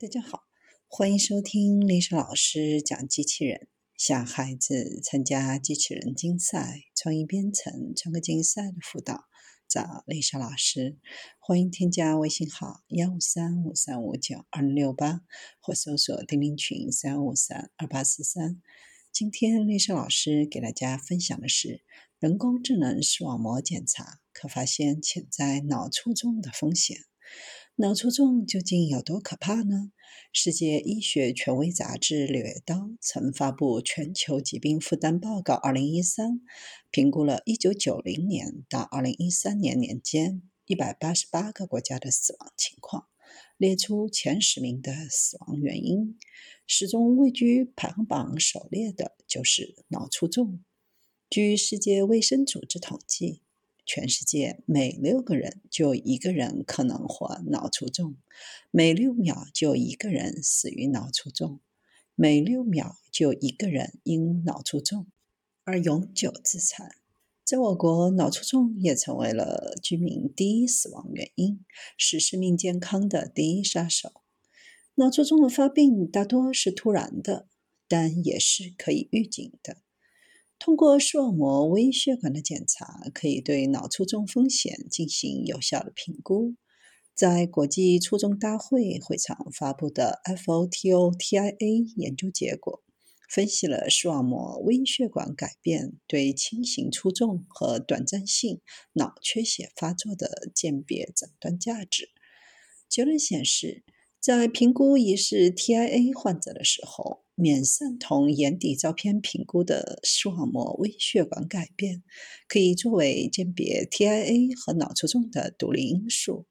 大家好，欢迎收听丽莎老师讲机器人。想孩子参加机器人竞赛、创意编程、创客竞赛的辅导，找丽莎老师。欢迎添加微信号幺五三五三五九二零六八，或搜索钉钉群三五三二八四三。今天丽莎老师给大家分享的是人工智能视网膜检查可发现潜在脑卒中的风险。脑卒中究竟有多可怕呢？世界医学权威杂志《柳叶刀》曾发布《全球疾病负担报告 （2013）》，评估了1990年到2013年年间188个国家的死亡情况，列出前十名的死亡原因，始终位居排行榜首列的就是脑卒中。据世界卫生组织统计。全世界每六个人就一个人可能患脑卒中，每六秒就一个人死于脑卒中，每六秒就一个人因脑卒中而永久自残。在我国，脑卒中也成为了居民第一死亡原因，是生命健康的第一杀手。脑卒中的发病大多是突然的，但也是可以预警的。通过视网膜微血管的检查，可以对脑卒中风险进行有效的评估。在国际卒中大会会场发布的 FOTO-TIA 研究结果，分析了视网膜微血管改变对轻型卒中和短暂性脑缺血发作的鉴别诊断价值。结论显示，在评估疑似 TIA 患者的时候，免散瞳眼底照片评估的视网膜微血管改变，可以作为鉴别 TIA 和脑卒中的独立因素。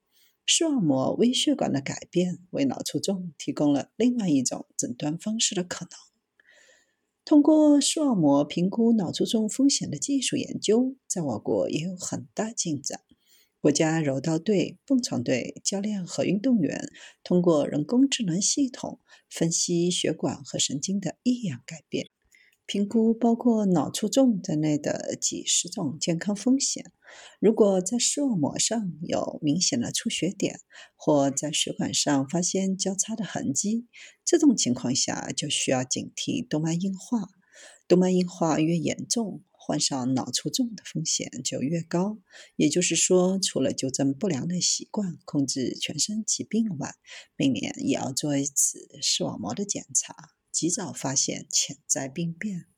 视网膜微血管的改变为脑卒中提供了另外一种诊断方式的可能。通过视网膜评估脑卒中风险的技术研究，在我国也有很大进展。国家柔道队、蹦床队教练和运动员通过人工智能系统分析血管和神经的异样改变，评估包括脑卒中在内的几十种健康风险。如果在视网膜上有明显的出血点，或在血管上发现交叉的痕迹，这种情况下就需要警惕动脉硬化。动脉硬化越严重，患上脑卒中的风险就越高。也就是说，除了纠正不良的习惯、控制全身疾病外，每年也要做一次视网膜的检查，及早发现潜在病变。